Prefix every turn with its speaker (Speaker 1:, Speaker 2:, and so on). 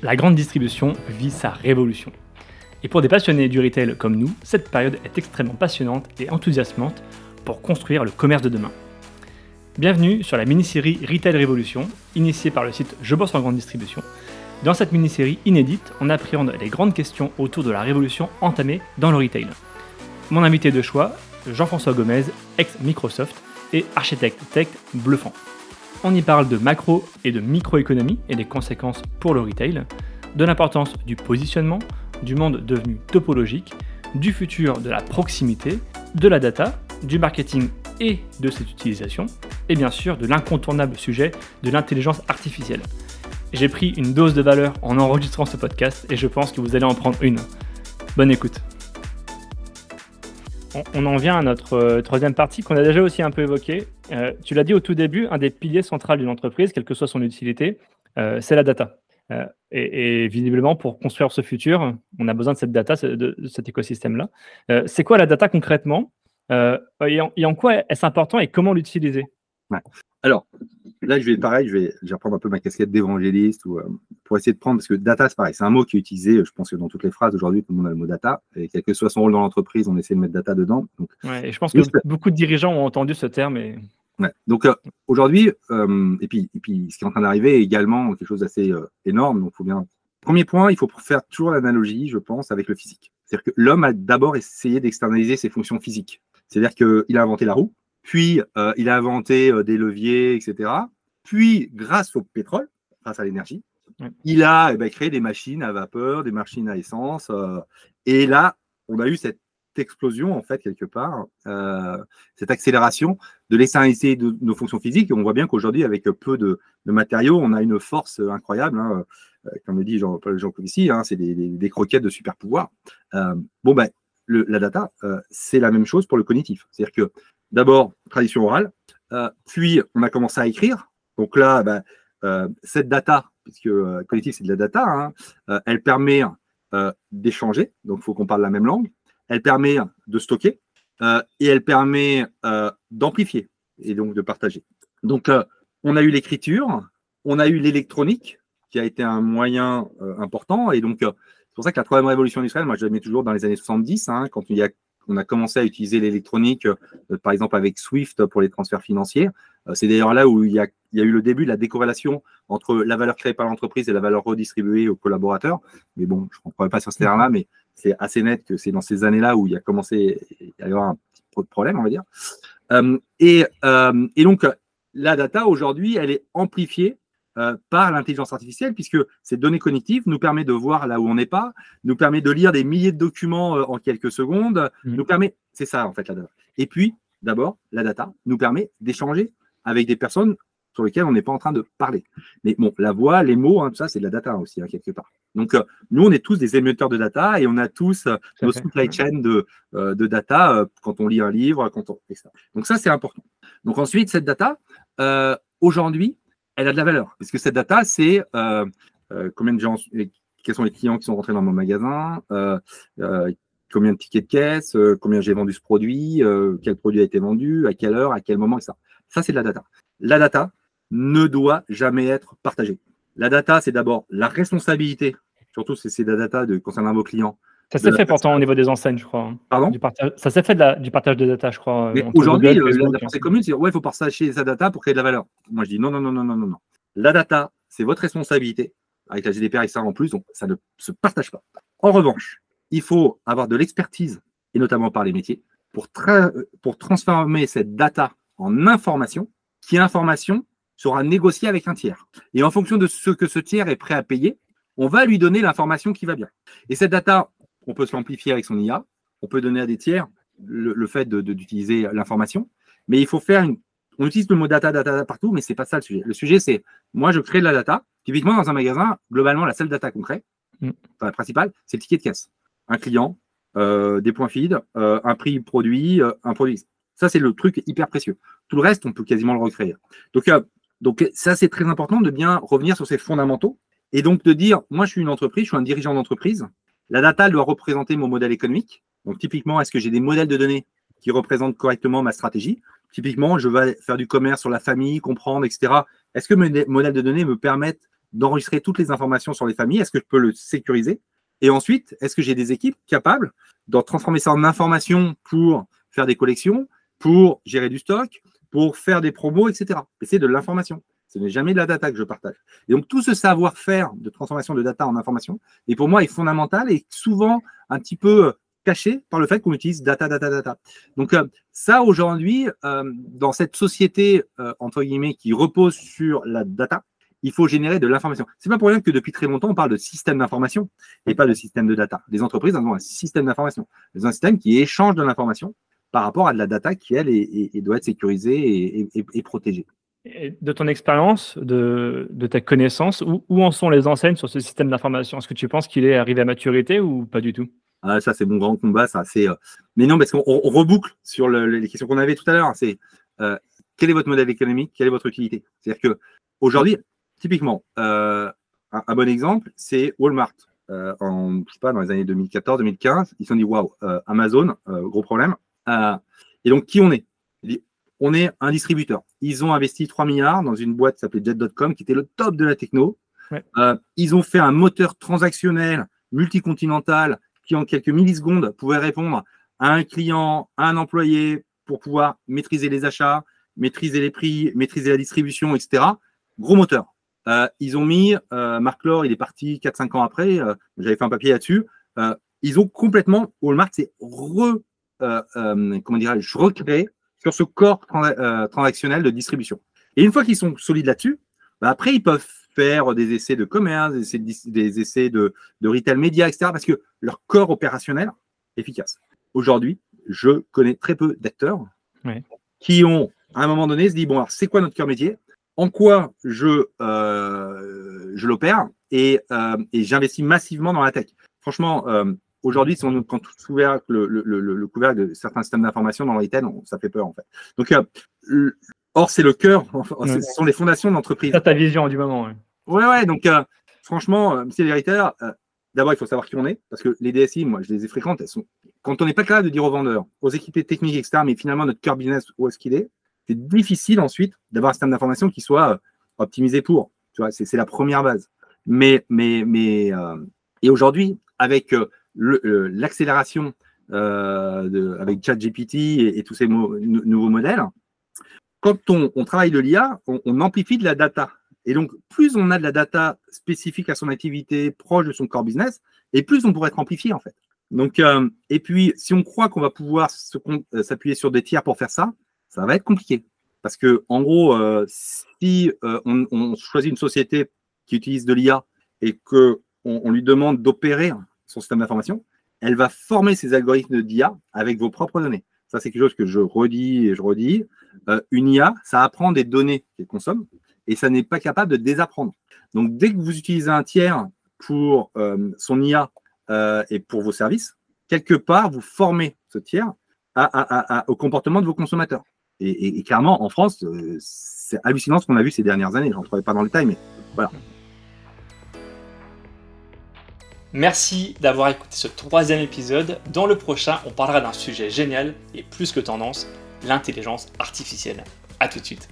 Speaker 1: La grande distribution vit sa révolution. Et pour des passionnés du retail comme nous, cette période est extrêmement passionnante et enthousiasmante pour construire le commerce de demain. Bienvenue sur la mini-série Retail Révolution, initiée par le site Je bosse en grande distribution. Dans cette mini-série inédite, on appréhende les grandes questions autour de la révolution entamée dans le retail. Mon invité de choix, Jean-François Gomez, ex-Microsoft et architecte tech bluffant. On y parle de macro et de microéconomie et des conséquences pour le retail, de l'importance du positionnement, du monde devenu topologique, du futur de la proximité, de la data, du marketing et de cette utilisation, et bien sûr de l'incontournable sujet de l'intelligence artificielle. J'ai pris une dose de valeur en enregistrant ce podcast et je pense que vous allez en prendre une. Bonne écoute on en vient à notre euh, troisième partie qu'on a déjà aussi un peu évoquée. Euh, tu l'as dit au tout début, un des piliers centraux d'une entreprise, quelle que soit son utilité, euh, c'est la data. Et, visiblement, pour construire ce futur, on a besoin de cette data, de, cet écosystème-là. c'est quoi la data concrètement? Et en, quoi est-ce important et comment l'utiliser?
Speaker 2: Alors, là, je vais pareil, je vais, reprendre un peu ma casquette d'évangéliste ou, pour essayer de prendre, parce que data, c'est pareil, c'est un mot qui est utilisé, je pense que dans toutes les phrases aujourd'hui, tout le monde a le mot data, et quel que soit son rôle dans l'entreprise, on essaie de mettre data dedans.
Speaker 1: Donc, et je pense que beaucoup de dirigeants ont entendu ce terme. Et...
Speaker 2: Donc euh, aujourd'hui, euh, et, puis, et puis ce qui est en train d'arriver est également quelque chose d'assez euh, énorme, donc faut bien. Premier point, il faut faire toujours l'analogie, je pense, avec le physique. C'est-à-dire que l'homme a d'abord essayé d'externaliser ses fonctions physiques. C'est-à-dire qu'il a inventé la roue, puis il a inventé des leviers, etc. Puis, grâce au pétrole, grâce à l'énergie, il a eh ben, créé des machines à vapeur, des machines à essence. Euh, et là, on a eu cette explosion, en fait, quelque part, euh, cette accélération de l'externalité de nos fonctions physiques. On voit bien qu'aujourd'hui, avec peu de, matériaux, on a une force incroyable. Hein. Euh, comme le dit Jean-Paul Jean ici, hein, c'est des, croquettes de super pouvoir. bon, ben, la data, c'est la même chose pour le cognitif. C'est-à-dire que d'abord, tradition orale, puis on a commencé à écrire. Donc là, ben, cette data, puisque euh, collectif, c'est de la data, hein. euh, elle permet euh, d'échanger, donc il faut qu'on parle la même langue, elle permet de stocker et elle permet d'amplifier et donc de partager. Donc, on a eu l'écriture, on a eu l'électronique, qui a été un moyen important, et donc c'est pour ça que la troisième révolution industrielle, moi je la mets toujours dans les années 70, hein, quand on a commencé à utiliser l'électronique, euh, par exemple avec Swift pour les transferts financiers. Euh, c'est d'ailleurs là où il y, a, eu le début de la décorrélation entre la valeur créée par l'entreprise et la valeur redistribuée aux collaborateurs. Mais bon, je ne comprends pas sur ce terrain-là, mais c'est assez net que c'est dans ces années-là où il a commencé à y avoir un petit peu de problème, on va dire. Euh, et, et, donc, la data aujourd'hui, elle est amplifiée euh, par l'intelligence artificielle, puisque ces données cognitives nous permet de voir là où on n'est pas, nous permet de lire des milliers de documents euh, en quelques secondes, mmh. nous permet, c'est ça en fait la data. Et puis, d'abord, la data nous permet d'échanger avec des personnes sur lesquelles on n'est pas en train de parler. Mais bon, la voix, les mots, hein, tout ça, c'est de la data aussi, hein, quelque part. Donc, euh, nous, on est tous des émetteurs de data et on a tous nos supply chain de, de data quand on lit un livre, quand on. Etc. Donc, ça, c'est important. Donc, ensuite, cette data, aujourd'hui, elle a de la valeur. Parce que cette data, c'est euh, euh, combien de gens, quels sont les clients qui sont rentrés dans mon magasin, euh, combien de tickets de caisse, combien j'ai vendu ce produit, quel produit a été vendu, à quelle heure, à quel moment, etc. Ça, c'est de la data. La data ne doit jamais être partagée. La data, c'est d'abord la responsabilité, surtout si c'est de la data de, concernant vos clients,
Speaker 1: ça s'est fait pourtant au niveau des enseignes, je crois. Hein.
Speaker 2: Pardon?
Speaker 1: Du partage, Ça s'est fait du partage de data, je crois.
Speaker 2: Mais aujourd'hui, la, pensée commune, c'est ouais, il faut partager sa data pour créer de la valeur. Moi, je dis non, non, non, non, non, non. La data, c'est votre responsabilité, avec la GDPR et ça en plus, donc ça ne se partage pas. En revanche, il faut avoir de l'expertise, et notamment par les métiers, pour, pour transformer cette data en information, qui information sera négociée avec un tiers. Et en fonction de ce que ce tiers est prêt à payer, on va lui donner l'information qui va bien. Et cette data, on peut se l'amplifier avec son IA, on peut donner à des tiers le, fait d'utiliser l'information, mais il faut faire une. On utilise le mot data, data, partout, mais ce n'est pas ça le sujet. Le sujet, c'est moi, je crée de la data. Typiquement, dans un magasin, globalement, la seule data qu'on crée, mm. la principale, c'est le ticket de caisse. Un client, euh, des points feed, euh, un prix produit, euh, un produit. Ça, c'est le truc hyper précieux. Tout le reste, on peut quasiment le recréer. Donc, donc ça, c'est très important de bien revenir sur ces fondamentaux et donc de dire, moi, je suis une entreprise, je suis un dirigeant d'entreprise, la data doit représenter mon modèle économique. Donc, typiquement, est-ce que j'ai des modèles de données qui représentent correctement ma stratégie? Typiquement, je vais faire du commerce sur la famille, comprendre, etc. Est-ce que mes modèles de données me permettent d'enregistrer toutes les informations sur les familles? Est-ce que je peux le sécuriser? Et ensuite, est-ce que j'ai des équipes capables de transformer ça en information pour faire des collections, pour gérer du stock, pour faire des promos, etc. Et c'est de l'information. Ce n'est jamais de la data que je partage. Et donc, tout ce savoir-faire de transformation de data en information, et pour moi, est fondamental et souvent un petit peu euh, caché par le fait qu'on utilise data, data, data. Donc, euh, ça, aujourd'hui, euh, dans cette société, entre guillemets, qui repose sur la data, il faut générer de l'information. C'est pas pour rien que depuis très longtemps, on parle de système d'information et pas de système de data. Les entreprises ont un système d'information. Elles ont un système qui échange de l'information par rapport à de la data qui, elle, doit être sécurisée et, protégée.
Speaker 1: de ton expérience, de, ta connaissance, où, en sont les enseignes sur ce système d'information? Est-ce que tu penses qu'il est arrivé à maturité ou pas du tout?
Speaker 2: Ah, Ça, c'est mon grand combat. Ça, c'est, euh, Mais non, parce qu'on reboucle sur les questions qu'on avait tout à l'heure. C'est euh, quel est votre modèle économique? Quelle est votre utilité? C'est-à-dire qu'aujourd'hui, typiquement, euh, un, bon exemple, c'est Walmart. en, je sais pas, dans les années 2014-2015, ils se sont dit waouh, Amazon, gros problème. Euh, et donc, qui on est? On est un distributeur. Ils ont investi 3 milliards dans une boîte qui s'appelait Jet.com, qui était le top de la techno. Euh, ils ont fait un moteur transactionnel multicontinental qui, en quelques millisecondes, pouvait répondre à un client, à un employé pour pouvoir maîtriser les achats, maîtriser les prix, maîtriser la distribution, etc. Gros moteur. Euh, ils ont mis, Marc Laure, il est parti 4-5 ans après, j'avais fait un papier là-dessus. ils ont complètement, Walmart s'est re euh, euh, comment dirais-je, recréer sur ce corps euh, transactionnel de distribution. Et une fois qu'ils sont solides là-dessus, bah, après, ils peuvent faire des essais de commerce, des essais, de, de, retail média, etc. Parce que leur corps opérationnel est efficace. Aujourd'hui, je connais très peu d'acteurs qui ont, à un moment donné, se dit, bon, alors, c'est quoi notre cœur métier? En quoi je, je l'opère? Et, et j'investis massivement dans la tech. Franchement, Aujourd'hui, si on prend tout couvert, le, le, le, couvercle de certains systèmes d'information dans le retail, ça fait peur en fait. Donc, euh, or, c'est le cœur, ce sont les fondations de l'entreprise.
Speaker 1: C'est ta vision du moment.
Speaker 2: Ouais, ouais, donc euh, franchement, euh, monsieur l'hériteur, d'abord, il faut savoir qui on est, parce que les DSI, moi, je les ai fréquentes, elles sont. Quand on n'est pas capable de dire aux vendeurs, aux équipes techniques, etc., mais finalement, notre cœur business, où est-ce qu'il est, c'est difficile ensuite d'avoir un système d'information qui soit optimisé pour. Tu vois, c'est la première base. Mais, mais, mais, et aujourd'hui, avec euh, l'accélération euh, avec ChatGPT et, tous ces nouveaux modèles, quand on, travaille de l'IA, on, amplifie de la data. Et donc, plus on a de la data spécifique à son activité, proche de son core business, et plus on pourrait être amplifié, en fait. Donc, euh, et puis, si on croit qu'on va pouvoir s'appuyer sur des tiers pour faire ça, ça va être compliqué. Parce que, en gros, si on, on, choisit une société qui utilise de l'IA et qu'on on lui demande d'opérer son système d'information, elle va former ses algorithmes d'IA avec vos propres données. Ça, c'est quelque chose que je redis et je redis. Euh, une IA, ça apprend des données qu'elle consomme et ça n'est pas capable de désapprendre. Donc, dès que vous utilisez un tiers pour euh, son IA euh, et pour vos services, quelque part, vous formez ce tiers au comportement de vos consommateurs. Et, clairement, en France, c'est hallucinant ce qu'on a vu ces dernières années. Je n'entrerai pas dans le détail, mais voilà.
Speaker 1: Merci d'avoir écouté ce troisième épisode. Dans le prochain, on parlera d'un sujet génial et plus que tendance, l'intelligence artificielle. A tout de suite.